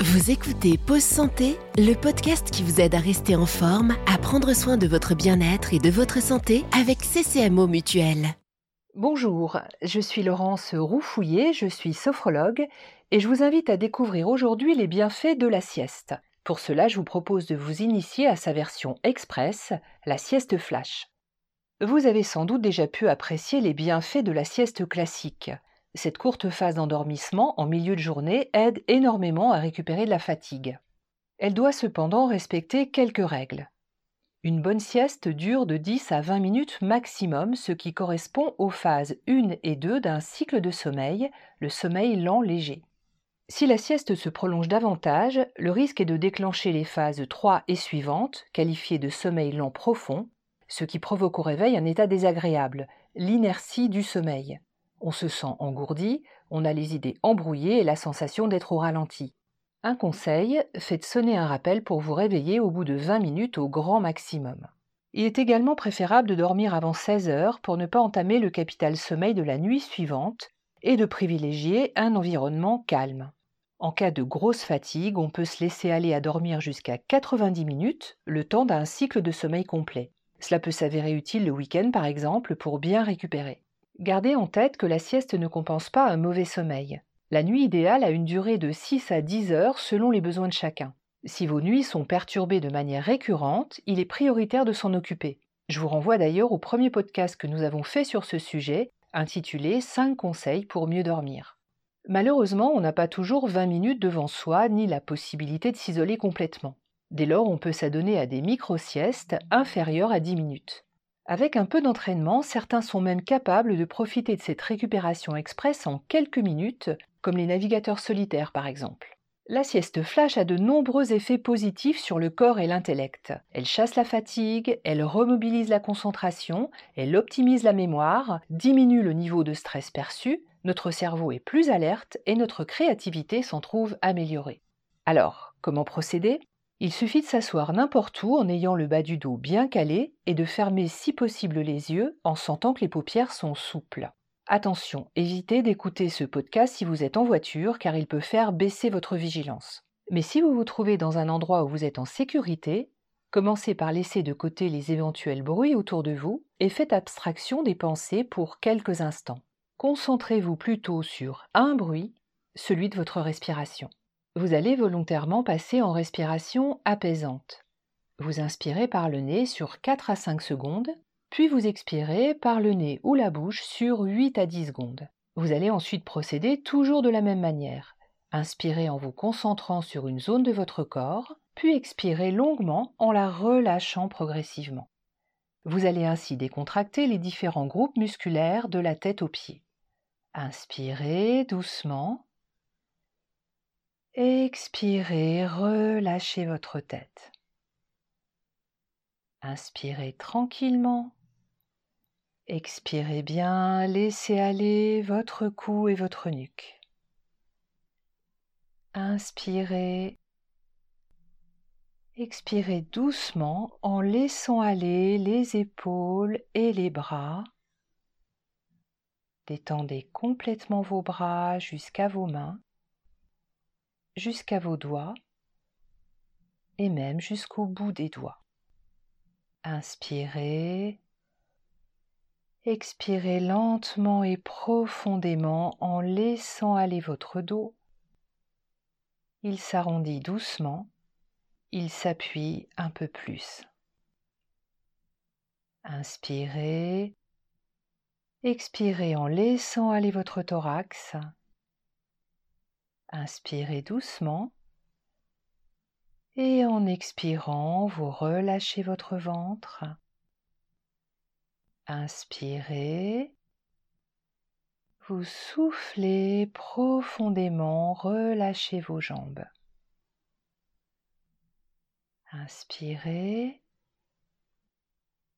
Vous écoutez Pause Santé, le podcast qui vous aide à rester en forme, à prendre soin de votre bien-être et de votre santé avec CCMO Mutuel. Bonjour, je suis Laurence Roufouillet, je suis sophrologue et je vous invite à découvrir aujourd'hui les bienfaits de la sieste. Pour cela, je vous propose de vous initier à sa version express, la sieste flash. Vous avez sans doute déjà pu apprécier les bienfaits de la sieste classique. Cette courte phase d'endormissement en milieu de journée aide énormément à récupérer de la fatigue. Elle doit cependant respecter quelques règles. Une bonne sieste dure de 10 à 20 minutes maximum, ce qui correspond aux phases 1 et 2 d'un cycle de sommeil, le sommeil lent léger. Si la sieste se prolonge davantage, le risque est de déclencher les phases 3 et suivantes, qualifiées de sommeil lent profond, ce qui provoque au réveil un état désagréable, l'inertie du sommeil. On se sent engourdi, on a les idées embrouillées et la sensation d'être au ralenti. Un conseil, faites sonner un rappel pour vous réveiller au bout de 20 minutes au grand maximum. Il est également préférable de dormir avant 16 heures pour ne pas entamer le capital sommeil de la nuit suivante et de privilégier un environnement calme. En cas de grosse fatigue, on peut se laisser aller à dormir jusqu'à 90 minutes, le temps d'un cycle de sommeil complet. Cela peut s'avérer utile le week-end par exemple pour bien récupérer. Gardez en tête que la sieste ne compense pas un mauvais sommeil. La nuit idéale a une durée de 6 à 10 heures selon les besoins de chacun. Si vos nuits sont perturbées de manière récurrente, il est prioritaire de s'en occuper. Je vous renvoie d'ailleurs au premier podcast que nous avons fait sur ce sujet, intitulé 5 conseils pour mieux dormir. Malheureusement, on n'a pas toujours 20 minutes devant soi ni la possibilité de s'isoler complètement. Dès lors, on peut s'adonner à des micro-siestes inférieures à 10 minutes. Avec un peu d'entraînement, certains sont même capables de profiter de cette récupération express en quelques minutes, comme les navigateurs solitaires par exemple. La sieste flash a de nombreux effets positifs sur le corps et l'intellect. Elle chasse la fatigue, elle remobilise la concentration, elle optimise la mémoire, diminue le niveau de stress perçu, notre cerveau est plus alerte et notre créativité s'en trouve améliorée. Alors, comment procéder? Il suffit de s'asseoir n'importe où en ayant le bas du dos bien calé et de fermer si possible les yeux en sentant que les paupières sont souples. Attention, évitez d'écouter ce podcast si vous êtes en voiture car il peut faire baisser votre vigilance. Mais si vous vous trouvez dans un endroit où vous êtes en sécurité, commencez par laisser de côté les éventuels bruits autour de vous et faites abstraction des pensées pour quelques instants. Concentrez-vous plutôt sur un bruit, celui de votre respiration vous allez volontairement passer en respiration apaisante. Vous inspirez par le nez sur 4 à 5 secondes, puis vous expirez par le nez ou la bouche sur 8 à 10 secondes. Vous allez ensuite procéder toujours de la même manière. Inspirez en vous concentrant sur une zone de votre corps, puis expirez longuement en la relâchant progressivement. Vous allez ainsi décontracter les différents groupes musculaires de la tête aux pieds. Inspirez doucement Expirez, relâchez votre tête. Inspirez tranquillement. Expirez bien, laissez aller votre cou et votre nuque. Inspirez. Expirez doucement en laissant aller les épaules et les bras. Détendez complètement vos bras jusqu'à vos mains jusqu'à vos doigts et même jusqu'au bout des doigts. Inspirez, expirez lentement et profondément en laissant aller votre dos. Il s'arrondit doucement, il s'appuie un peu plus. Inspirez, expirez en laissant aller votre thorax. Inspirez doucement et en expirant, vous relâchez votre ventre. Inspirez, vous soufflez profondément, relâchez vos jambes. Inspirez,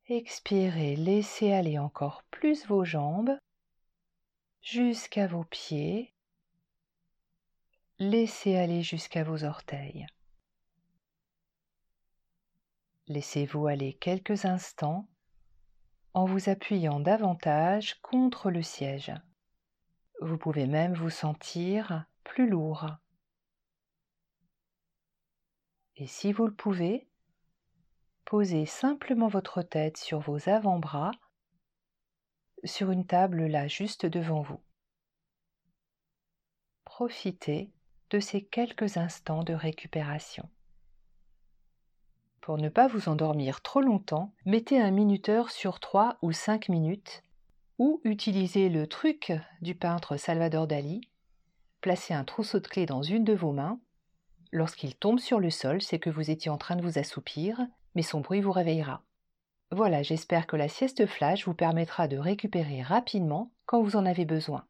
expirez, laissez aller encore plus vos jambes jusqu'à vos pieds laissez aller jusqu'à vos orteils. Laissez-vous aller quelques instants en vous appuyant davantage contre le siège. Vous pouvez même vous sentir plus lourd. Et si vous le pouvez, posez simplement votre tête sur vos avant-bras sur une table là juste devant vous. Profitez de ces quelques instants de récupération. Pour ne pas vous endormir trop longtemps, mettez un minuteur sur 3 ou 5 minutes ou utilisez le truc du peintre Salvador Dali. Placez un trousseau de clés dans une de vos mains. Lorsqu'il tombe sur le sol, c'est que vous étiez en train de vous assoupir, mais son bruit vous réveillera. Voilà, j'espère que la sieste flash vous permettra de récupérer rapidement quand vous en avez besoin.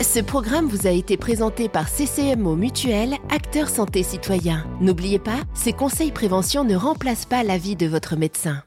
Ce programme vous a été présenté par CCMO Mutuel, acteur santé citoyen. N'oubliez pas, ces conseils prévention ne remplacent pas l'avis de votre médecin.